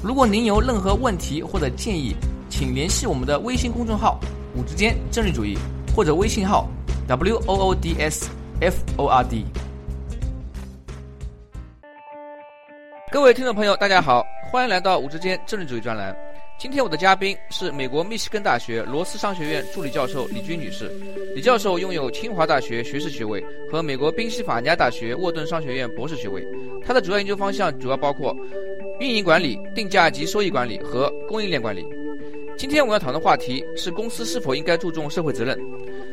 如果您有任何问题或者建议，请联系我们的微信公众号“五之间政治主义”或者微信号 “w o o d s f o r d”。各位听众朋友，大家好，欢迎来到“五之间政治主义”专栏。今天我的嘉宾是美国密西根大学罗斯商学院助理教授李军女士。李教授拥有清华大学学士学位和美国宾夕法尼亚大学沃顿商学院博士学位。他的主要研究方向主要包括运营管理、定价及收益管理和供应链管理。今天我们要讨论的话题是公司是否应该注重社会责任。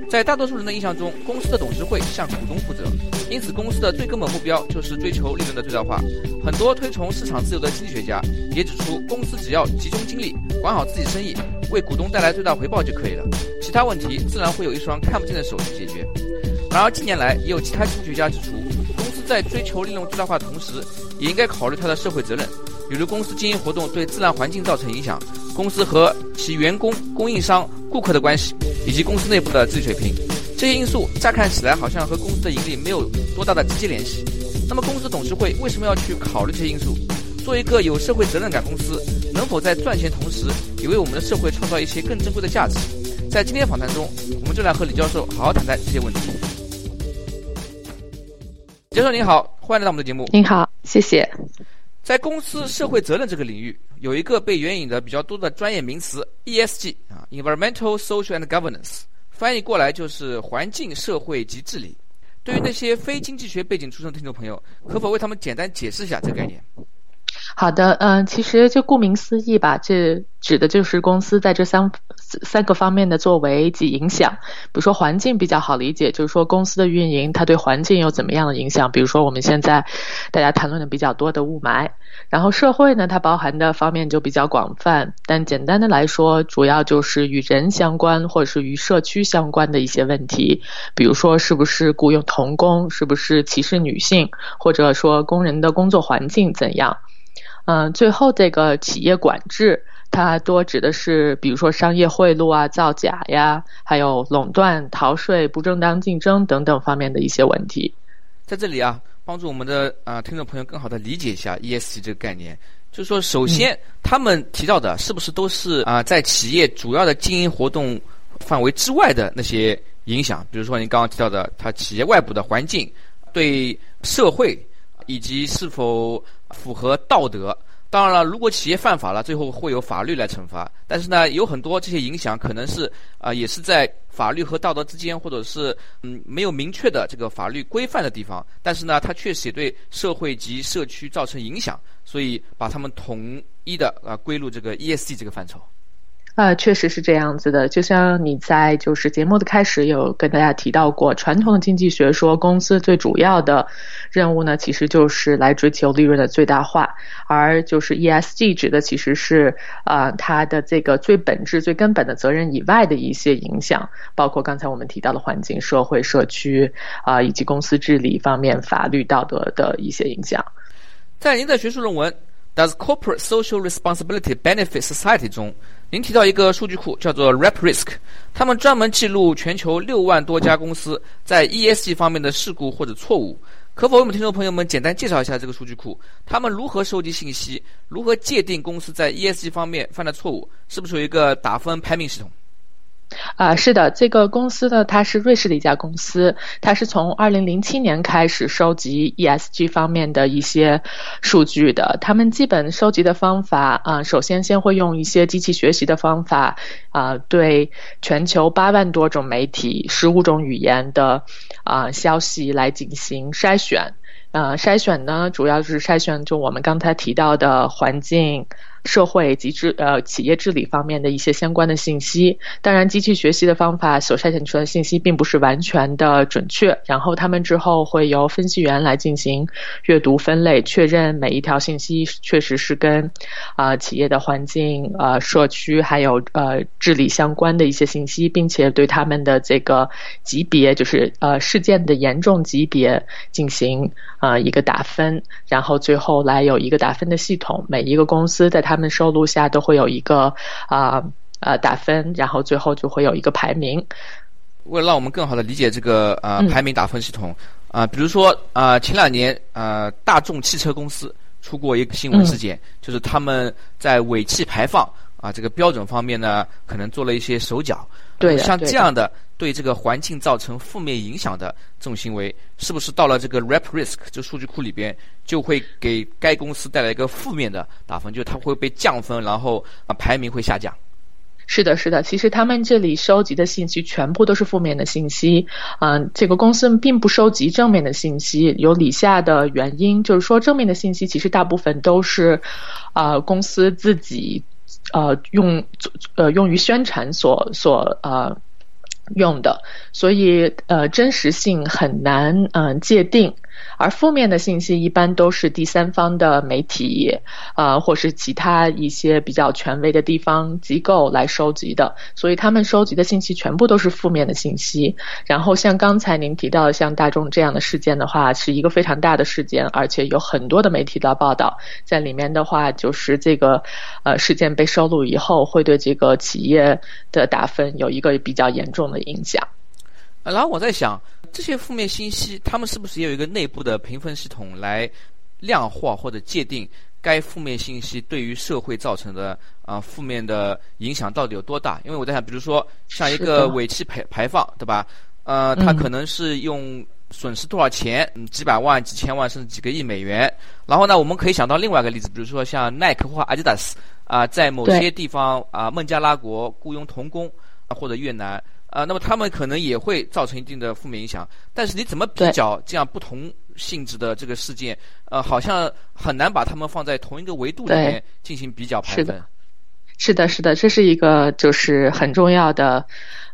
在大多数人的印象中，公司的董事会向股东负责，因此公司的最根本目标就是追求利润的最大化。很多推崇市场自由的经济学家也指出，公司只要集中精力管好自己生意，为股东带来最大回报就可以了，其他问题自然会有一双看不见的手去解决。然而近年来，也有其他经济学家指出，公司在追求利润最大化的同时，也应该考虑它的社会责任，比如公司经营活动对自然环境造成影响，公司和其员工、供应商、顾客的关系。以及公司内部的治理水平，这些因素乍看起来好像和公司的盈利没有多大的直接联系。那么，公司董事会为什么要去考虑这些因素？做一个有社会责任感公司，能否在赚钱同时，也为我们的社会创造一些更珍贵的价值？在今天访谈中，我们就来和李教授好好谈谈这些问题。教授您好，欢迎来到我们的节目。您好，谢谢。在公司社会责任这个领域，有一个被援引的比较多的专业名词 ESG 啊，Environmental, Social and Governance，翻译过来就是环境、社会及治理。对于那些非经济学背景出身的听众朋友，可否为他们简单解释一下这个概念？好的，嗯，其实就顾名思义吧，这指的就是公司在这三三个方面的作为及影响。比如说环境比较好理解，就是说公司的运营它对环境有怎么样的影响？比如说我们现在大家谈论的比较多的雾霾。然后社会呢，它包含的方面就比较广泛，但简单的来说，主要就是与人相关或者是与社区相关的一些问题，比如说是不是雇佣童工，是不是歧视女性，或者说工人的工作环境怎样。嗯，最后这个企业管制，它多指的是，比如说商业贿赂啊、造假呀，还有垄断、逃税、不正当竞争等等方面的一些问题。在这里啊，帮助我们的啊听众朋友更好的理解一下 ESG 这个概念，就是说，首先他们提到的是不是都是啊在企业主要的经营活动范围之外的那些影响？比如说您刚刚提到的，它企业外部的环境对社会。以及是否符合道德？当然了，如果企业犯法了，最后会有法律来惩罚。但是呢，有很多这些影响可能是啊，也是在法律和道德之间，或者是嗯没有明确的这个法律规范的地方。但是呢，它确实也对社会及社区造成影响，所以把它们统一的啊归入这个 ESG 这个范畴。呃，确实是这样子的。就像你在就是节目的开始有跟大家提到过，传统的经济学说公司最主要的任务呢，其实就是来追求利润的最大化，而就是 ESG 指的其实是啊它的这个最本质、最根本的责任以外的一些影响，包括刚才我们提到的环境、社会、社区啊以及公司治理方面、法律、道德的一些影响。在您的学术论文。Does corporate social responsibility benefit society？中，您提到一个数据库叫做 rap risk 他们专门记录全球六万多家公司在 ESG 方面的事故或者错误。可否为我们听众朋友们简单介绍一下这个数据库？他们如何收集信息？如何界定公司在 ESG 方面犯的错误？是不是有一个打分排名系统？啊，是的，这个公司呢，它是瑞士的一家公司，它是从二零零七年开始收集 ESG 方面的一些数据的。他们基本收集的方法啊，首先先会用一些机器学习的方法啊，对全球八万多种媒体、十五种语言的啊消息来进行筛选。呃，筛选呢，主要是筛选就我们刚才提到的环境。社会及治呃企业治理方面的一些相关的信息。当然，机器学习的方法所筛选出的信息并不是完全的准确。然后他们之后会由分析员来进行阅读分类，确认每一条信息确实是跟啊企业的环境、呃社区还有呃治理相关的一些信息，并且对他们的这个级别，就是呃事件的严重级别进行啊一个打分，然后最后来有一个打分的系统。每一个公司在它他们收录下都会有一个啊呃打分，然后最后就会有一个排名。为了让我们更好的理解这个呃排名打分系统啊，比如说啊前两年啊大众汽车公司出过一个新闻事件，就是他们在尾气排放啊这个标准方面呢可能做了一些手脚。对，像这样的对这个环境造成负面影响的这种行为，是不是到了这个 Rep Risk 这数据库里边，就会给该公司带来一个负面的打分，就是它会被降分，然后啊排名会下降。是的，是的，其实他们这里收集的信息全部都是负面的信息。嗯，这个公司并不收集正面的信息，有以下的原因，就是说正面的信息其实大部分都是啊公司自己呃用呃用于宣传所所呃用的，所以呃真实性很难呃界定。而负面的信息一般都是第三方的媒体，啊，或是其他一些比较权威的地方机构来收集的，所以他们收集的信息全部都是负面的信息。然后像刚才您提到像大众这样的事件的话，是一个非常大的事件，而且有很多的媒体的报道在里面的话，就是这个呃事件被收录以后，会对这个企业的打分有一个比较严重的影响。然后我在想。这些负面信息，他们是不是也有一个内部的评分系统来量化或者界定该负面信息对于社会造成的啊负面的影响到底有多大？因为我在想，比如说像一个尾气排排放，对吧？呃，它可能是用损失多少钱，几百万、几千万甚至几个亿美元。然后呢，我们可以想到另外一个例子，比如说像耐克或阿迪达斯啊，在某些地方啊，孟加拉国雇佣童工啊或者越南。啊，那么他们可能也会造成一定的负面影响，但是你怎么比较这样不同性质的这个事件？呃，好像很难把他们放在同一个维度里面进行比较排分。是的，是的，这是一个就是很重要的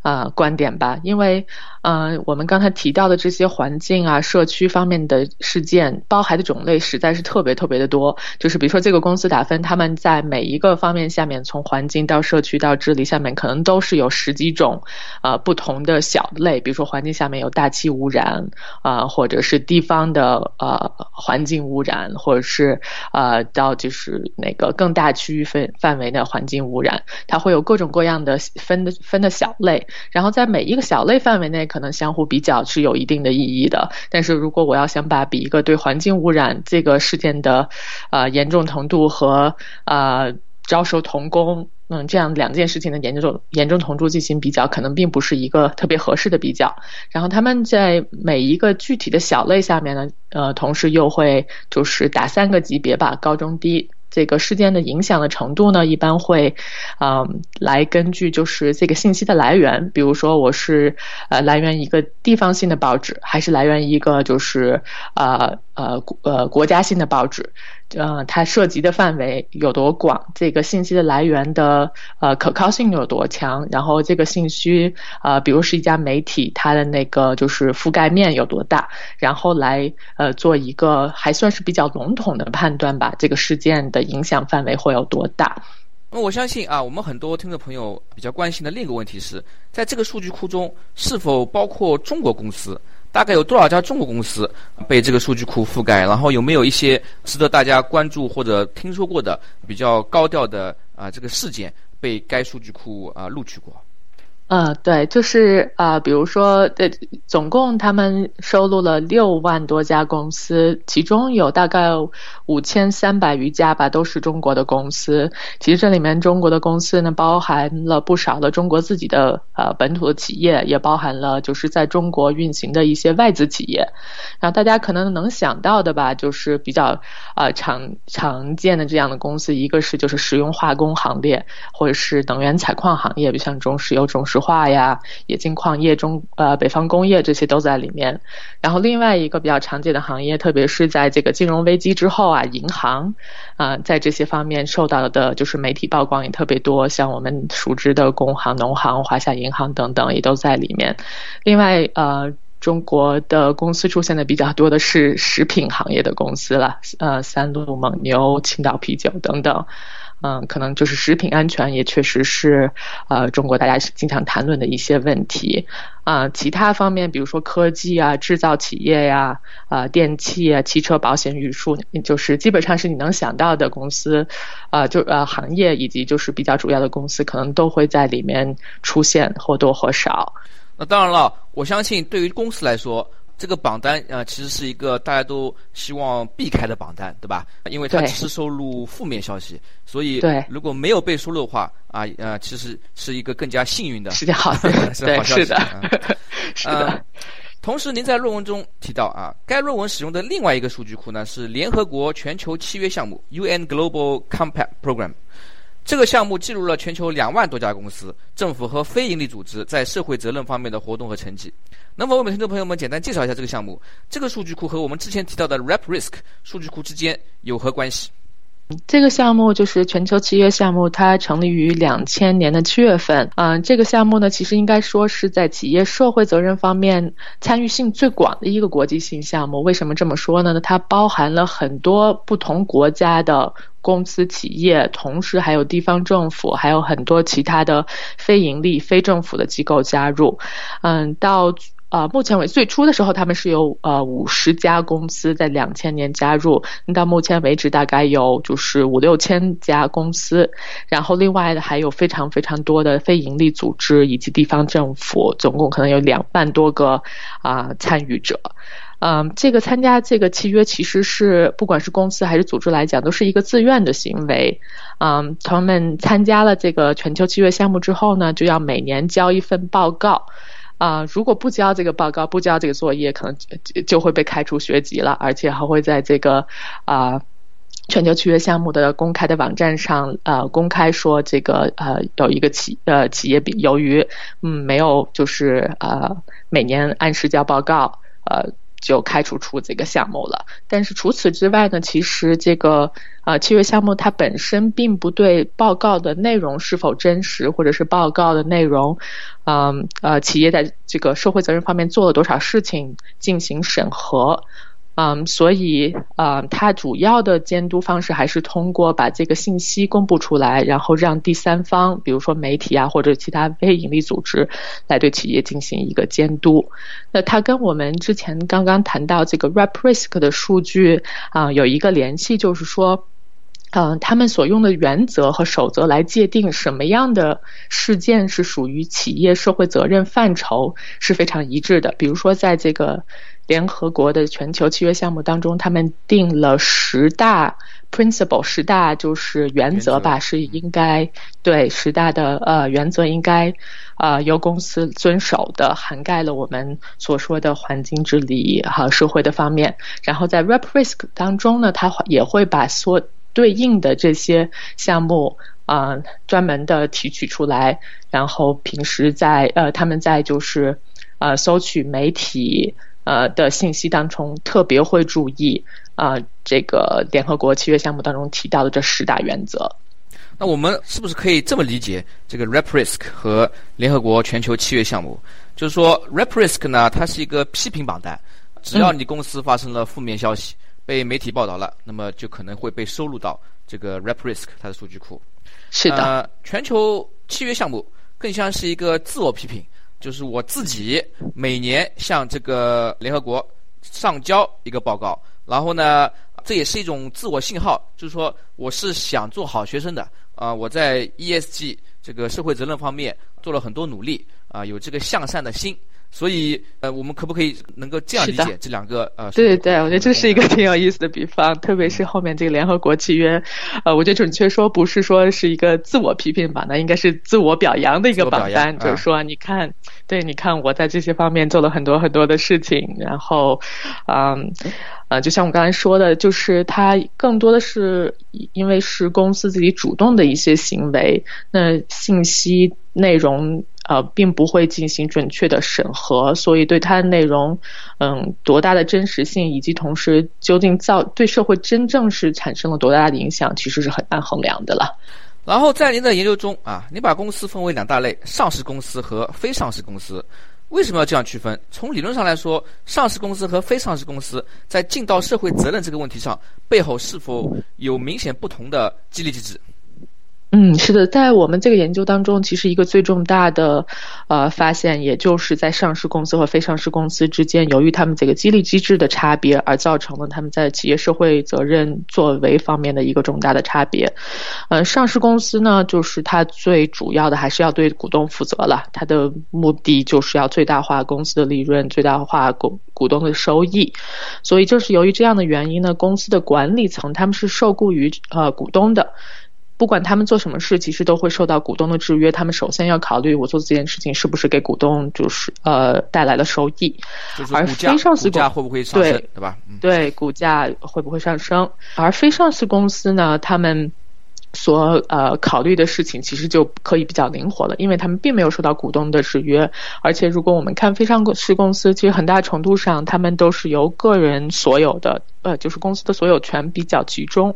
呃观点吧，因为。嗯，我们刚才提到的这些环境啊、社区方面的事件，包含的种类实在是特别特别的多。就是比如说这个公司打分，他们在每一个方面下面，从环境到社区到治理下面，可能都是有十几种啊不同的小类。比如说环境下面有大气污染啊，或者是地方的呃环境污染，或者是呃到就是那个更大区域分范围的环境污染，它会有各种各样的分的分的小类。然后在每一个小类范围内。可能相互比较是有一定的意义的，但是如果我要想把比一个对环境污染这个事件的呃严重程度和呃招收童工嗯这样两件事情的严重严重程度进行比较，可能并不是一个特别合适的比较。然后他们在每一个具体的小类下面呢，呃，同时又会就是打三个级别吧，高中低。这个事件的影响的程度呢，一般会，嗯，来根据就是这个信息的来源，比如说我是呃来源一个地方性的报纸，还是来源一个就是呃呃呃国家性的报纸。呃，它涉及的范围有多广？这个信息的来源的呃可靠性有多强？然后这个信息呃，比如是一家媒体，它的那个就是覆盖面有多大？然后来呃做一个还算是比较笼统的判断吧。这个事件的影响范围会有多大？那我相信啊，我们很多听众朋友比较关心的另一个问题是在这个数据库中是否包括中国公司？大概有多少家中国公司被这个数据库覆盖？然后有没有一些值得大家关注或者听说过的比较高调的啊这个事件被该数据库啊录取过？嗯，对，就是啊，比如说，呃，总共他们收录了六万多家公司，其中有大概五千三百余家吧，都是中国的公司。其实这里面中国的公司呢，包含了不少的中国自己的呃本土的企业，也包含了就是在中国运行的一些外资企业。然后大家可能能想到的吧，就是比较啊常常见的这样的公司，一个是就是石油化工行列，或者是能源采矿行业，比如像中石油、中石。化呀、冶金矿业、中呃北方工业这些都在里面。然后另外一个比较常见的行业，特别是在这个金融危机之后啊，银行啊，在这些方面受到的就是媒体曝光也特别多，像我们熟知的工行、农行、华夏银行等等也都在里面。另外呃。中国的公司出现的比较多的是食品行业的公司了，呃，三鹿、蒙牛、青岛啤酒等等，嗯，可能就是食品安全也确实是呃中国大家经常谈论的一些问题啊。其他方面，比如说科技啊、制造企业呀、啊电器啊、汽车保险、语数，就是基本上是你能想到的公司，啊，就呃行业以及就是比较主要的公司，可能都会在里面出现或多或少。那当然了，我相信对于公司来说，这个榜单啊，其实是一个大家都希望避开的榜单，对吧？因为它只是收录负面消息，所以如果没有被收录的话，啊呃，其实是一个更加幸运的，是件好事，对，是的，是的。同时，您在论文中提到啊，该论文使用的另外一个数据库呢是联合国全球契约项目 （UN Global Compact Program）。这个项目记录了全球两万多家公司、政府和非营利组织在社会责任方面的活动和成绩。能否为我们听众朋友们简单介绍一下这个项目？这个数据库和我们之前提到的 RepRisk 数据库之间有何关系？这个项目就是全球契约项目，它成立于两千年的七月份。嗯，这个项目呢，其实应该说是在企业社会责任方面参与性最广的一个国际性项目。为什么这么说呢？它包含了很多不同国家的。公司、企业，同时还有地方政府，还有很多其他的非盈利、非政府的机构加入。嗯，到呃目前为止，最初的时候他们是有呃五十家公司在两千年加入，到目前为止大概有就是五六千家公司，然后另外的还有非常非常多的非盈利组织以及地方政府，总共可能有两万多个啊参与者。嗯，这个参加这个契约其实是不管是公司还是组织来讲，都是一个自愿的行为。嗯，他们参加了这个全球契约项目之后呢，就要每年交一份报告。啊，如果不交这个报告，不交这个作业，可能就就会被开除学籍了，而且还会在这个啊全球契约项目的公开的网站上呃公开说这个呃有一个企呃企业由于嗯没有就是呃每年按时交报告呃。就开除出这个项目了。但是除此之外呢，其实这个呃契约项目它本身并不对报告的内容是否真实，或者是报告的内容，嗯呃企业在这个社会责任方面做了多少事情进行审核。嗯，所以啊，它主要的监督方式还是通过把这个信息公布出来，然后让第三方，比如说媒体啊或者其他非盈利组织来对企业进行一个监督。那它跟我们之前刚刚谈到这个 RepRisk 的数据啊有一个联系，就是说，嗯，他们所用的原则和守则来界定什么样的事件是属于企业社会责任范畴是非常一致的。比如说，在这个联合国的全球契约项目当中，他们定了十大 principle，十大就是原则吧，是应该对十大的呃原则应该呃由公司遵守的，涵盖了我们所说的环境治理和社会的方面。然后在 RepRisk 当中呢，它也会把所对应的这些项目啊专门的提取出来，然后平时在呃他们在就是呃搜取媒体。呃的信息当中，特别会注意啊，这个联合国契约项目当中提到的这十大原则。那我们是不是可以这么理解这个 RepRisk 和联合国全球契约项目？就是说，RepRisk 呢，它是一个批评榜单，只要你公司发生了负面消息，被媒体报道了，那么就可能会被收录到这个 RepRisk 它的数据库。是的，全球契约项目更像是一个自我批评。就是我自己每年向这个联合国上交一个报告，然后呢，这也是一种自我信号，就是说我是想做好学生的啊，我在 ESG 这个社会责任方面做了很多努力啊，有这个向善的心。所以，呃，我们可不可以能够这样理解这两个？呃，对对对，我觉得这是一个挺有意思的比方，特别是后面这个联合国契约，呃，我觉得准确说不是说是一个自我批评榜单，应该是自我表扬的一个榜单，就是说，你看，对，你看我在这些方面做了很多很多的事情，然后，嗯，呃，就像我刚才说的，就是它更多的是因为是公司自己主动的一些行为，那信息内容。呃并不会进行准确的审核，所以对它的内容，嗯，多大的真实性，以及同时究竟造对社会真正是产生了多大的影响，其实是很难衡量的了。然后在您的研究中啊，你把公司分为两大类：上市公司和非上市公司。为什么要这样区分？从理论上来说，上市公司和非上市公司在尽到社会责任这个问题上，背后是否有明显不同的激励机制？嗯，是的，在我们这个研究当中，其实一个最重大的呃发现，也就是在上市公司和非上市公司之间，由于他们这个激励机制的差别，而造成了他们在企业社会责任作为方面的一个重大的差别。嗯，上市公司呢，就是它最主要的还是要对股东负责了，它的目的就是要最大化公司的利润，最大化股股东的收益。所以，正是由于这样的原因呢，公司的管理层他们是受雇于呃股东的。不管他们做什么事，其实都会受到股东的制约。他们首先要考虑，我做这件事情是不是给股东就是呃带来了收益，而非上市公司会不会上升，对吧？对，股价会不会上升？而非上市公司呢，他们。所呃考虑的事情其实就可以比较灵活了，因为他们并没有受到股东的制约，而且如果我们看非上市公司，其实很大程度上他们都是由个人所有的，呃，就是公司的所有权比较集中，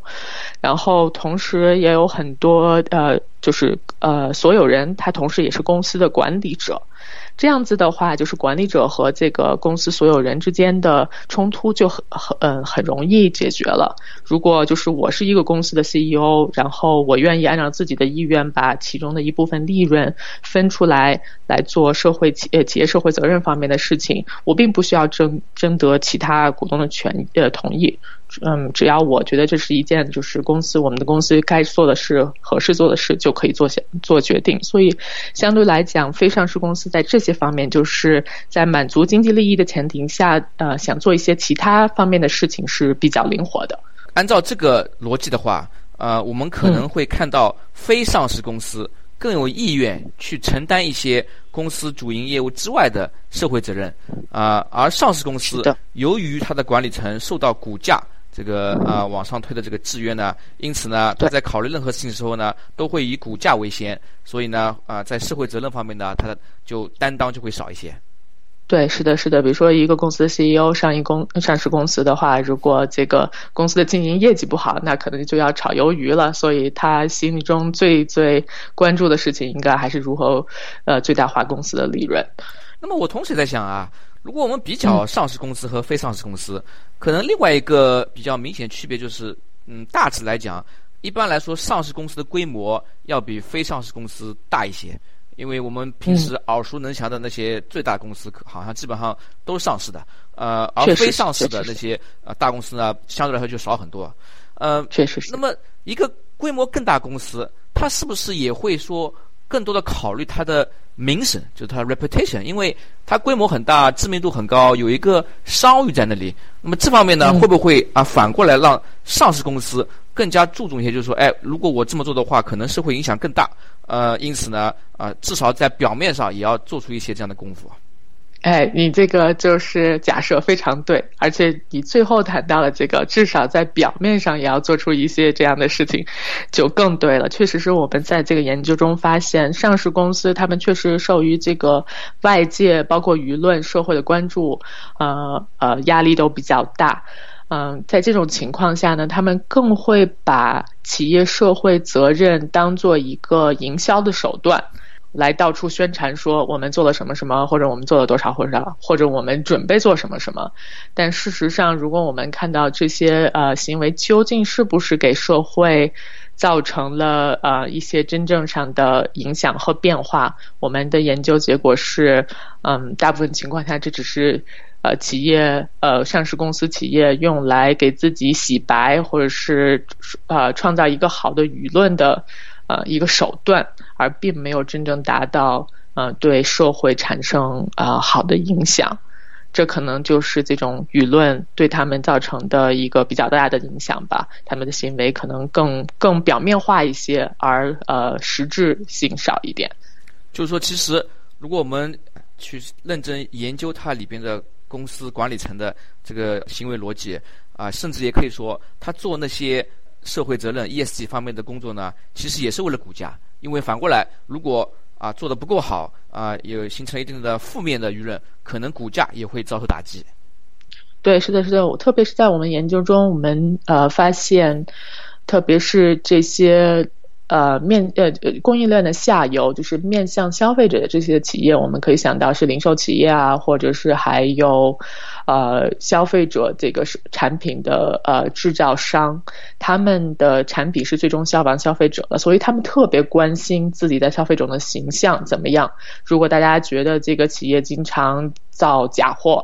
然后同时也有很多呃，就是呃所有人他同时也是公司的管理者。这样子的话，就是管理者和这个公司所有人之间的冲突就很很嗯很容易解决了。如果就是我是一个公司的 CEO，然后我愿意按照自己的意愿把其中的一部分利润分出来来做社会企呃企业社会责任方面的事情，我并不需要征征得其他股东的权呃同意。嗯，只要我觉得这是一件就是公司我们的公司该做的事、合适做的事，就可以做下做决定。所以相对来讲，非上市公司在这些方面，就是在满足经济利益的前提下，呃，想做一些其他方面的事情是比较灵活的。按照这个逻辑的话，呃，我们可能会看到非上市公司更有意愿去承担一些公司主营业务之外的社会责任，啊，而上市公司由于它的管理层受到股价。这个啊，往上推的这个制约呢，因此呢，他在考虑任何事情的时候呢，都会以股价为先，所以呢，啊，在社会责任方面呢，他的就担当就会少一些。对，是的，是的。比如说，一个公司的 CEO 上一公上市公司的话，如果这个公司的经营业绩不好，那可能就要炒鱿鱼了。所以他心里中最最关注的事情，应该还是如何呃最大化公司的利润。那么我同时在想啊。如果我们比较上市公司和非上市公司，可能另外一个比较明显区别就是，嗯，大致来讲，一般来说，上市公司的规模要比非上市公司大一些，因为我们平时耳熟能详的那些最大公司，好像基本上都是上市的，呃，而非上市的那些呃大公司呢，相对来说就少很多，呃，确实是。那么一个规模更大公司，它是不是也会说？更多的考虑它的名声，就是它 reputation，因为它规模很大，知名度很高，有一个商誉在那里。那么这方面呢，会不会啊反过来让上市公司更加注重一些？就是说，哎，如果我这么做的话，可能是会影响更大。呃，因此呢，啊，至少在表面上也要做出一些这样的功夫。哎，你这个就是假设非常对，而且你最后谈到了这个，至少在表面上也要做出一些这样的事情，就更对了。确实是我们在这个研究中发现，上市公司他们确实受于这个外界包括舆论社会的关注，呃呃压力都比较大。嗯，在这种情况下呢，他们更会把企业社会责任当做一个营销的手段。来到处宣传说我们做了什么什么，或者我们做了多少或者或者我们准备做什么什么。但事实上，如果我们看到这些呃行为究竟是不是给社会造成了呃一些真正上的影响和变化，我们的研究结果是，嗯，大部分情况下这只是呃企业呃上市公司企业用来给自己洗白，或者是呃创造一个好的舆论的。呃，一个手段，而并没有真正达到呃对社会产生呃好的影响，这可能就是这种舆论对他们造成的一个比较大的影响吧。他们的行为可能更更表面化一些，而呃实质性少一点。就是说，其实如果我们去认真研究它里边的公司管理层的这个行为逻辑啊，甚至也可以说，他做那些。社会责任 ESG 方面的工作呢，其实也是为了股价。因为反过来，如果啊做的不够好啊，有形成一定的负面的舆论，可能股价也会遭受打击。对，是的，是的，我特别是在我们研究中，我们呃发现，特别是这些。呃，面呃供应链的下游就是面向消费者的这些企业，我们可以想到是零售企业啊，或者是还有呃消费者这个是产品的呃制造商，他们的产品是最终消亡消费者的，所以他们特别关心自己在消费者的形象怎么样。如果大家觉得这个企业经常造假货，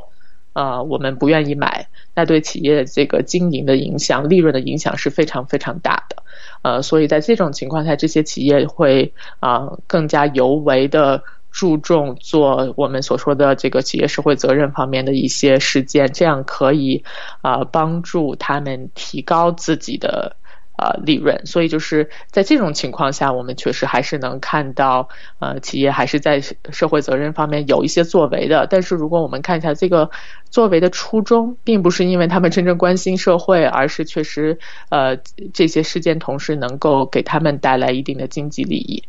啊，我们不愿意买，那对企业这个经营的影响、利润的影响是非常非常大的。呃，所以在这种情况下，这些企业会啊更加尤为的注重做我们所说的这个企业社会责任方面的一些实践，这样可以啊帮助他们提高自己的。呃，利润，所以就是在这种情况下，我们确实还是能看到，呃，企业还是在社会责任方面有一些作为的。但是，如果我们看一下这个作为的初衷，并不是因为他们真正关心社会，而是确实，呃，这些事件同时能够给他们带来一定的经济利益。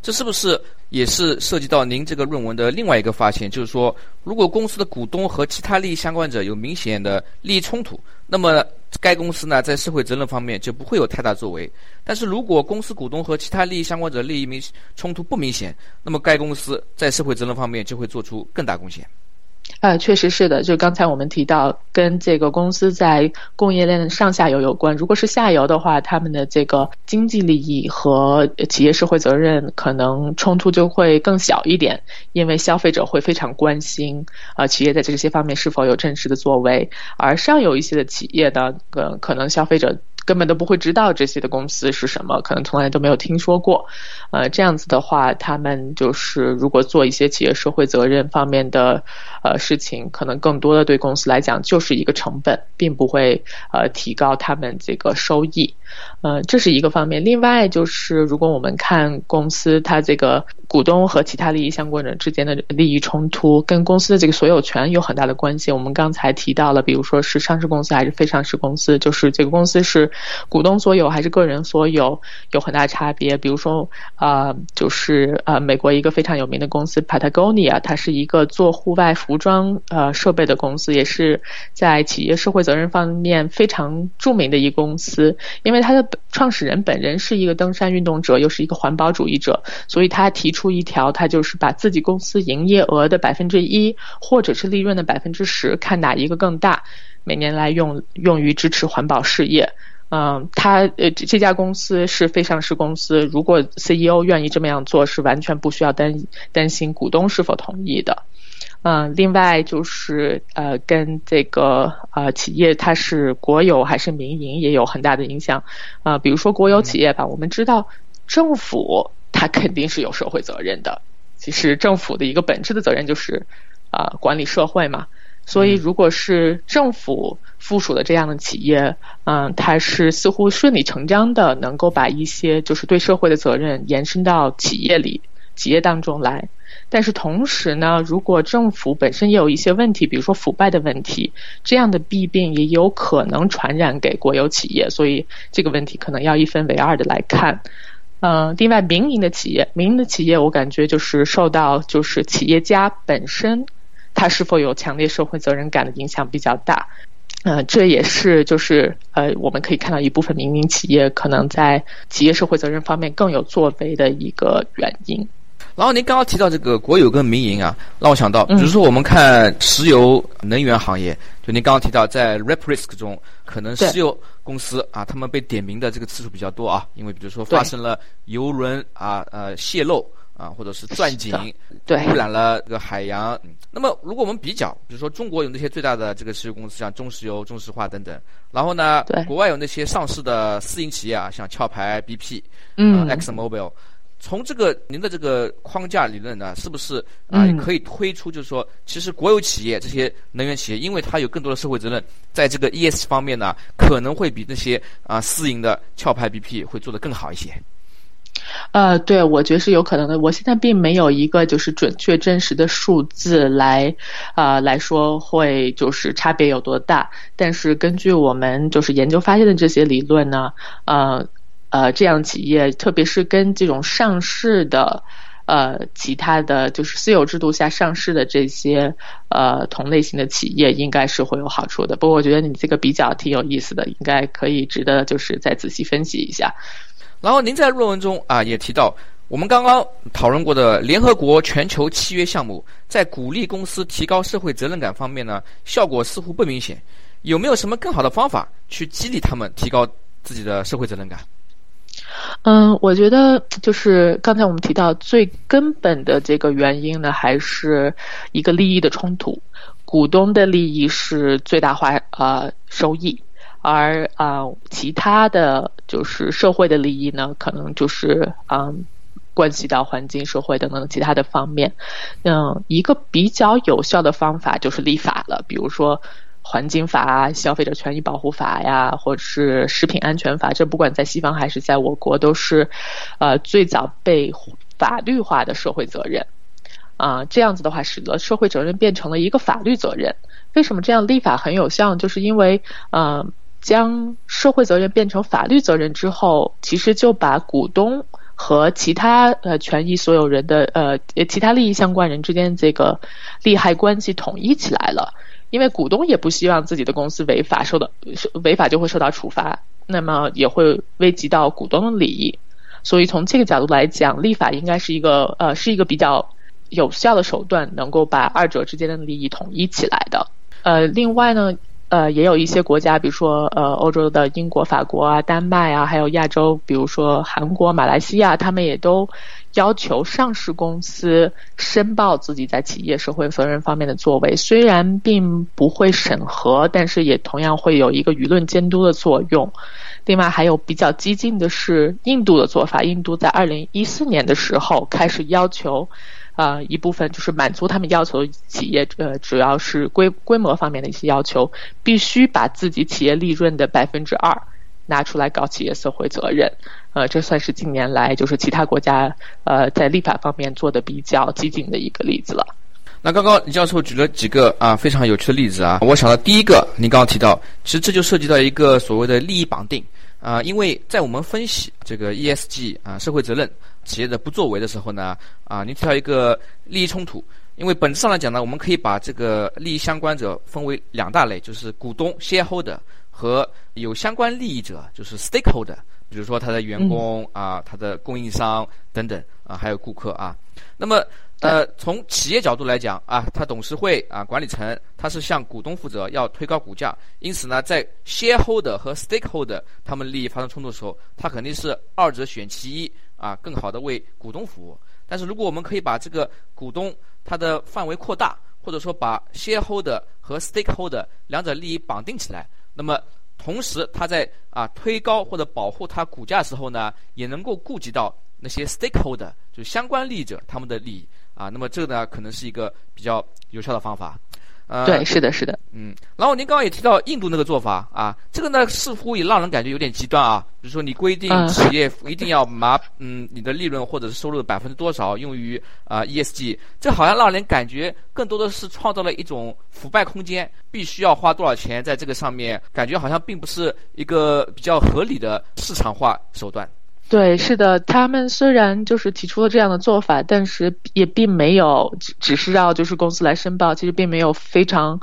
这是不是也是涉及到您这个论文的另外一个发现？就是说，如果公司的股东和其他利益相关者有明显的利益冲突，那么该公司呢在社会责任方面就不会有太大作为。但是如果公司股东和其他利益相关者利益明冲突不明显，那么该公司在社会责任方面就会做出更大贡献。呃，确实是的，就刚才我们提到，跟这个公司在供应链上下游有关。如果是下游的话，他们的这个经济利益和企业社会责任可能冲突就会更小一点，因为消费者会非常关心，呃，企业在这些方面是否有真实的作为。而上游一些的企业呢，呃，可能消费者。根本都不会知道这些的公司是什么，可能从来都没有听说过。呃，这样子的话，他们就是如果做一些企业社会责任方面的呃事情，可能更多的对公司来讲就是一个成本，并不会呃提高他们这个收益。呃，这是一个方面。另外就是，如果我们看公司它这个股东和其他利益相关人之间的利益冲突，跟公司的这个所有权有很大的关系。我们刚才提到了，比如说是上市公司还是非上市公司，就是这个公司是股东所有还是个人所有，有很大差别。比如说啊，就是呃，美国一个非常有名的公司 Patagonia，它是一个做户外服装呃设备的公司，也是在企业社会责任方面非常著名的一个公司，因为它的创始人本人是一个登山运动者，又是一个环保主义者，所以他提出一条，他就是把自己公司营业额的百分之一，或者是利润的百分之十，看哪一个更大，每年来用用于支持环保事业。嗯，他呃这家公司是非上市公司，如果 CEO 愿意这么样做，是完全不需要担担心股东是否同意的。嗯，另外就是呃，跟这个呃企业它是国有还是民营也有很大的影响啊。比如说国有企业吧，我们知道政府它肯定是有社会责任的。其实政府的一个本质的责任就是啊管理社会嘛。所以如果是政府附属的这样的企业，嗯，它是似乎顺理成章的能够把一些就是对社会的责任延伸到企业里、企业当中来。但是同时呢，如果政府本身也有一些问题，比如说腐败的问题，这样的弊病也有可能传染给国有企业，所以这个问题可能要一分为二的来看。嗯，另外民营的企业，民营的企业我感觉就是受到就是企业家本身他是否有强烈社会责任感的影响比较大。嗯，这也是就是呃我们可以看到一部分民营企业可能在企业社会责任方面更有作为的一个原因。然后您刚刚提到这个国有跟民营啊，让我想到，比如说我们看石油能源行业，就您刚刚提到在 rep risk 中，可能石油公司啊，他们被点名的这个次数比较多啊，因为比如说发生了油轮啊呃泄漏啊，或者是钻井，对，污染了这个海洋。那么如果我们比较，比如说中国有那些最大的这个石油公司，像中石油、中石化等等，然后呢，国外有那些上市的私营企业啊，像壳牌、BP，嗯，Exxon Mobil。从这个您的这个框架理论呢，是不是啊可以推出，就是说，其实国有企业这些能源企业，因为它有更多的社会责任，在这个 ES 方面呢，可能会比那些啊私营的壳牌 BP 会做得更好一些。呃，对，我觉得是有可能的。我现在并没有一个就是准确真实的数字来啊来说会就是差别有多大，但是根据我们就是研究发现的这些理论呢，呃。呃，这样企业，特别是跟这种上市的呃其他的就是私有制度下上市的这些呃同类型的企业，应该是会有好处的。不过我觉得你这个比较挺有意思的，应该可以值得就是再仔细分析一下。然后您在论文中啊也提到，我们刚刚讨论过的联合国全球契约项目，在鼓励公司提高社会责任感方面呢，效果似乎不明显。有没有什么更好的方法去激励他们提高自己的社会责任感？嗯，我觉得就是刚才我们提到最根本的这个原因呢，还是一个利益的冲突。股东的利益是最大化呃收益，而啊其他的就是社会的利益呢，可能就是嗯关系到环境、社会等等其他的方面。嗯，一个比较有效的方法就是立法了，比如说。环境法、消费者权益保护法呀，或者是食品安全法，这不管在西方还是在我国，都是呃最早被法律化的社会责任啊。这样子的话，使得社会责任变成了一个法律责任。为什么这样立法很有效？就是因为呃，将社会责任变成法律责任之后，其实就把股东和其他呃权益所有人的呃其他利益相关人之间这个利害关系统一起来了。因为股东也不希望自己的公司违法受到违法就会受到处罚，那么也会危及到股东的利益，所以从这个角度来讲，立法应该是一个呃是一个比较有效的手段，能够把二者之间的利益统一起来的。呃，另外呢，呃，也有一些国家，比如说呃欧洲的英国、法国啊、丹麦啊，还有亚洲，比如说韩国、马来西亚，他们也都。要求上市公司申报自己在企业社会责任方面的作为，虽然并不会审核，但是也同样会有一个舆论监督的作用。另外，还有比较激进的是印度的做法。印度在二零一四年的时候开始要求，呃，一部分就是满足他们要求企业，呃，主要是规规模方面的一些要求，必须把自己企业利润的百分之二。拿出来搞企业社会责任，呃，这算是近年来就是其他国家呃在立法方面做的比较激进的一个例子了。那刚刚李教授举了几个啊非常有趣的例子啊，我想到第一个，您刚刚提到，其实这就涉及到一个所谓的利益绑定啊，因为在我们分析这个 ESG 啊社会责任企业的不作为的时候呢，啊，您提到一个利益冲突，因为本质上来讲呢，我们可以把这个利益相关者分为两大类，就是股东 shareholder。和有相关利益者，就是 stakeholder，比如说他的员工啊，他的供应商等等啊，还有顾客啊。那么，呃，从企业角度来讲啊，他董事会啊，管理层他是向股东负责，要推高股价。因此呢，在 shareholder 和 stakeholder 他们利益发生冲突的时候，他肯定是二者选其一啊，更好的为股东服务。但是如果我们可以把这个股东他的范围扩大，或者说把 shareholder 和 stakeholder 两者利益绑定起来。那么，同时他在啊推高或者保护它股价时候呢，也能够顾及到那些 stakeholder 就相关利益者他们的利益啊。那么这个呢，可能是一个比较有效的方法。对，是的，是的，嗯。然后您刚刚也提到印度那个做法啊，这个呢似乎也让人感觉有点极端啊。比如说你规定企业一定要拿嗯你的利润或者是收入的百分之多少用于啊 ESG，这好像让人感觉更多的是创造了一种腐败空间，必须要花多少钱在这个上面，感觉好像并不是一个比较合理的市场化手段。对，是的，他们虽然就是提出了这样的做法，但是也并没有只是让就是公司来申报，其实并没有非常。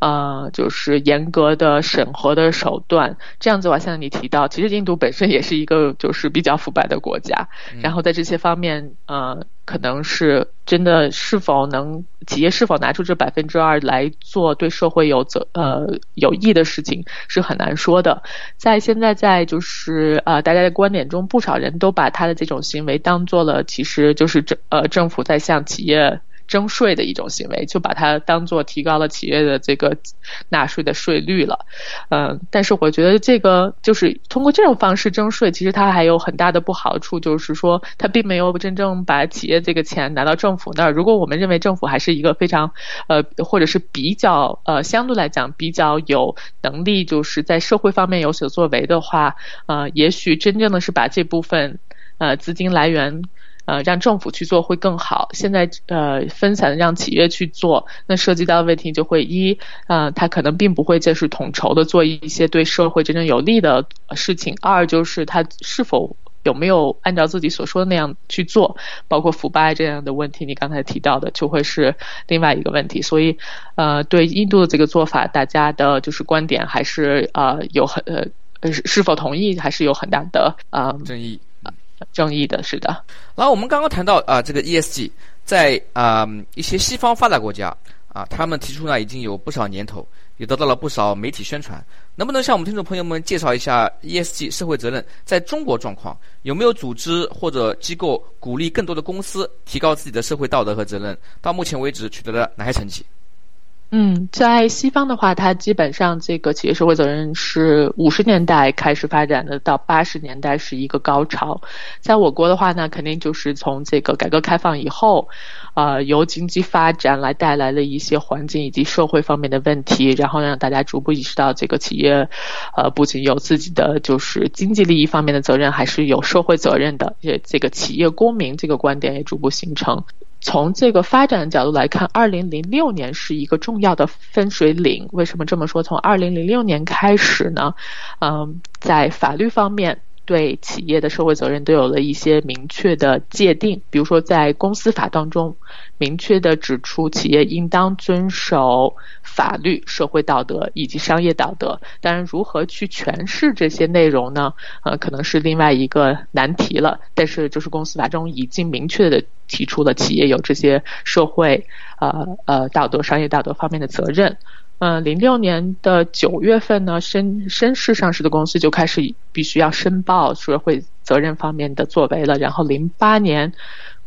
呃，就是严格的审核的手段，这样子的话，像你提到，其实印度本身也是一个就是比较腐败的国家，然后在这些方面，呃，可能是真的是否能企业是否拿出这百分之二来做对社会有责呃有益的事情，是很难说的。在现在在就是呃大家的观点中，不少人都把他的这种行为当做了，其实就是政呃政府在向企业。征税的一种行为，就把它当做提高了企业的这个纳税的税率了。嗯，但是我觉得这个就是通过这种方式征税，其实它还有很大的不好处，就是说它并没有真正把企业这个钱拿到政府那儿。如果我们认为政府还是一个非常呃，或者是比较呃，相对来讲比较有能力，就是在社会方面有所作为的话，呃，也许真正的是把这部分呃资金来源。呃，让政府去做会更好。现在呃，分散让企业去做，那涉及到的问题就会一，呃，他可能并不会就是统筹的做一些对社会真正有利的事情；二就是他是否有没有按照自己所说的那样去做，包括腐败这样的问题，你刚才提到的就会是另外一个问题。所以，呃，对印度的这个做法，大家的就是观点还是呃有很呃是否同意，还是有很大的啊争议，争议的是的。然后我们刚刚谈到啊，这个 ESG 在啊一些西方发达国家啊，他们提出呢已经有不少年头。也得到了不少媒体宣传，能不能向我们听众朋友们介绍一下 ESG 社会责任在中国状况？有没有组织或者机构鼓励更多的公司提高自己的社会道德和责任？到目前为止取得了哪些成绩？嗯，在西方的话，它基本上这个企业社会责任是五十年代开始发展的，到八十年代是一个高潮。在我国的话呢，肯定就是从这个改革开放以后，呃，由经济发展来带来了一些环境以及社会方面的问题，然后让大家逐步意识到这个企业，呃，不仅有自己的就是经济利益方面的责任，还是有社会责任的。也这个企业公民这个观点也逐步形成。从这个发展的角度来看，二零零六年是一个重要的分水岭。为什么这么说？从二零零六年开始呢？嗯，在法律方面。对企业的社会责任都有了一些明确的界定，比如说在公司法当中，明确的指出企业应当遵守法律、社会道德以及商业道德。当然，如何去诠释这些内容呢？呃，可能是另外一个难题了。但是，就是公司法中已经明确的提出了企业有这些社会、呃呃道德、商业道德方面的责任。嗯，零六年的九月份呢，深深市上市的公司就开始必须要申报社会责任方面的作为了。然后零八年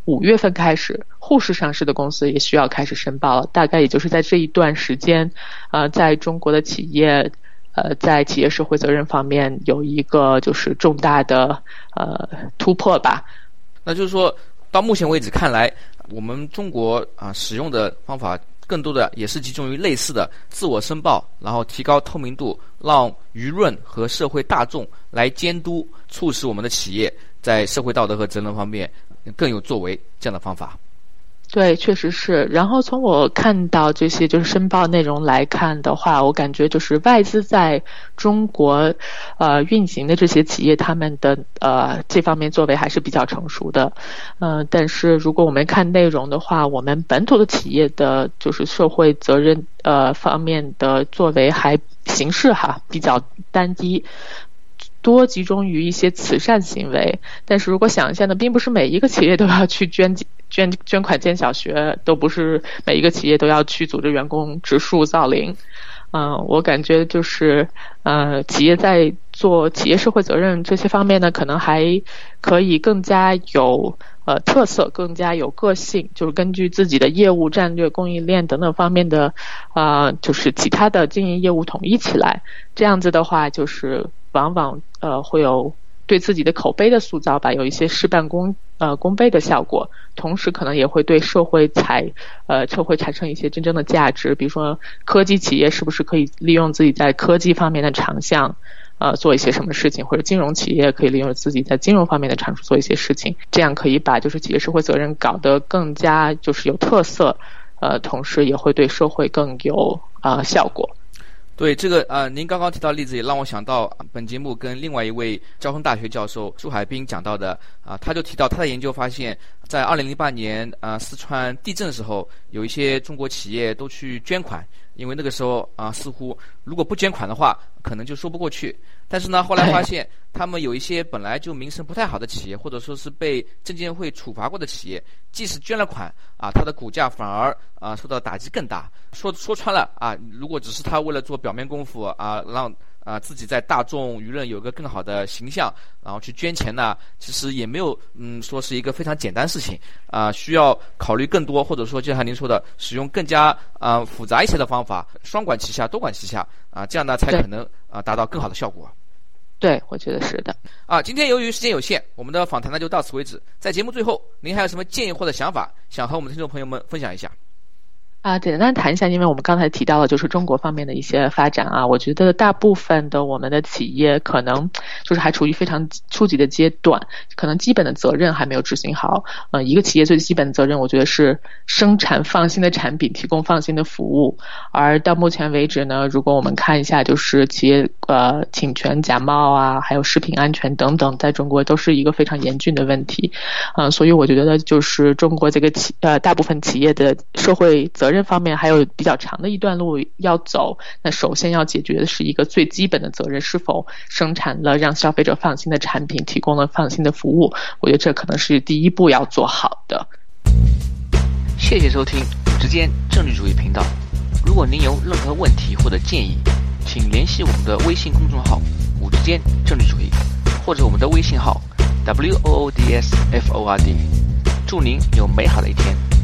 五月份开始，沪市上市的公司也需要开始申报了。大概也就是在这一段时间，呃，在中国的企业，呃，在企业社会责任方面有一个就是重大的呃突破吧。那就是说到目前为止看来，我们中国啊使用的方法。更多的也是集中于类似的自我申报，然后提高透明度，让舆论和社会大众来监督，促使我们的企业在社会道德和责任方面更有作为这样的方法。对，确实是。然后从我看到这些就是申报内容来看的话，我感觉就是外资在中国呃运行的这些企业，他们的呃这方面作为还是比较成熟的。嗯，但是如果我们看内容的话，我们本土的企业的就是社会责任呃方面的作为还形式哈比较单一。多集中于一些慈善行为，但是如果想一下呢，并不是每一个企业都要去捐捐捐款建小学，都不是每一个企业都要去组织员工植树造林。嗯，我感觉就是，呃，企业在做企业社会责任这些方面呢，可能还可以更加有呃特色，更加有个性，就是根据自己的业务战略、供应链等等方面的啊，就是其他的经营业务统一起来，这样子的话，就是往往呃会有。对自己的口碑的塑造吧，有一些事半功呃功倍的效果，同时可能也会对社会产呃社会产生一些真正的价值。比如说，科技企业是不是可以利用自己在科技方面的长项，呃做一些什么事情？或者金融企业可以利用自己在金融方面的长处做一些事情，这样可以把就是企业社会责任搞得更加就是有特色，呃，同时也会对社会更有啊效果。对这个呃，您刚刚提到例子也让我想到本节目跟另外一位交通大学教授朱海滨讲到的啊，他就提到他的研究发现，在二零零八年啊四川地震的时候，有一些中国企业都去捐款。因为那个时候啊，似乎如果不捐款的话，可能就说不过去。但是呢，后来发现他们有一些本来就名声不太好的企业，或者说是被证监会处罚过的企业，即使捐了款啊，它的股价反而啊受到打击更大。说说穿了啊，如果只是他为了做表面功夫啊，让。啊，自己在大众舆论有个更好的形象，然后去捐钱呢，其实也没有，嗯，说是一个非常简单事情啊，需要考虑更多，或者说就像您说的，使用更加啊复杂一些的方法，双管齐下，多管齐下啊，这样呢才可能啊达到更好的效果。对，我觉得是的。啊，今天由于时间有限，我们的访谈呢就到此为止。在节目最后，您还有什么建议或者想法，想和我们的听众朋友们分享一下？啊，简单谈一下，因为我们刚才提到了就是中国方面的一些发展啊，我觉得大部分的我们的企业可能就是还处于非常初级的阶段，可能基本的责任还没有执行好。呃，一个企业最基本的责任，我觉得是生产放心的产品，提供放心的服务。而到目前为止呢，如果我们看一下，就是企业呃侵权、假冒啊，还有食品安全等等，在中国都是一个非常严峻的问题。嗯，所以我觉得就是中国这个企呃大部分企业的社会责任。这方面还有比较长的一段路要走。那首先要解决的是一个最基本的责任：是否生产了让消费者放心的产品，提供了放心的服务？我觉得这可能是第一步要做好的。谢谢收听五之间政治主义频道。如果您有任何问题或者建议，请联系我们的微信公众号“五之间政治主义”，或者我们的微信号 “w o o d s f o r d”。祝您有美好的一天。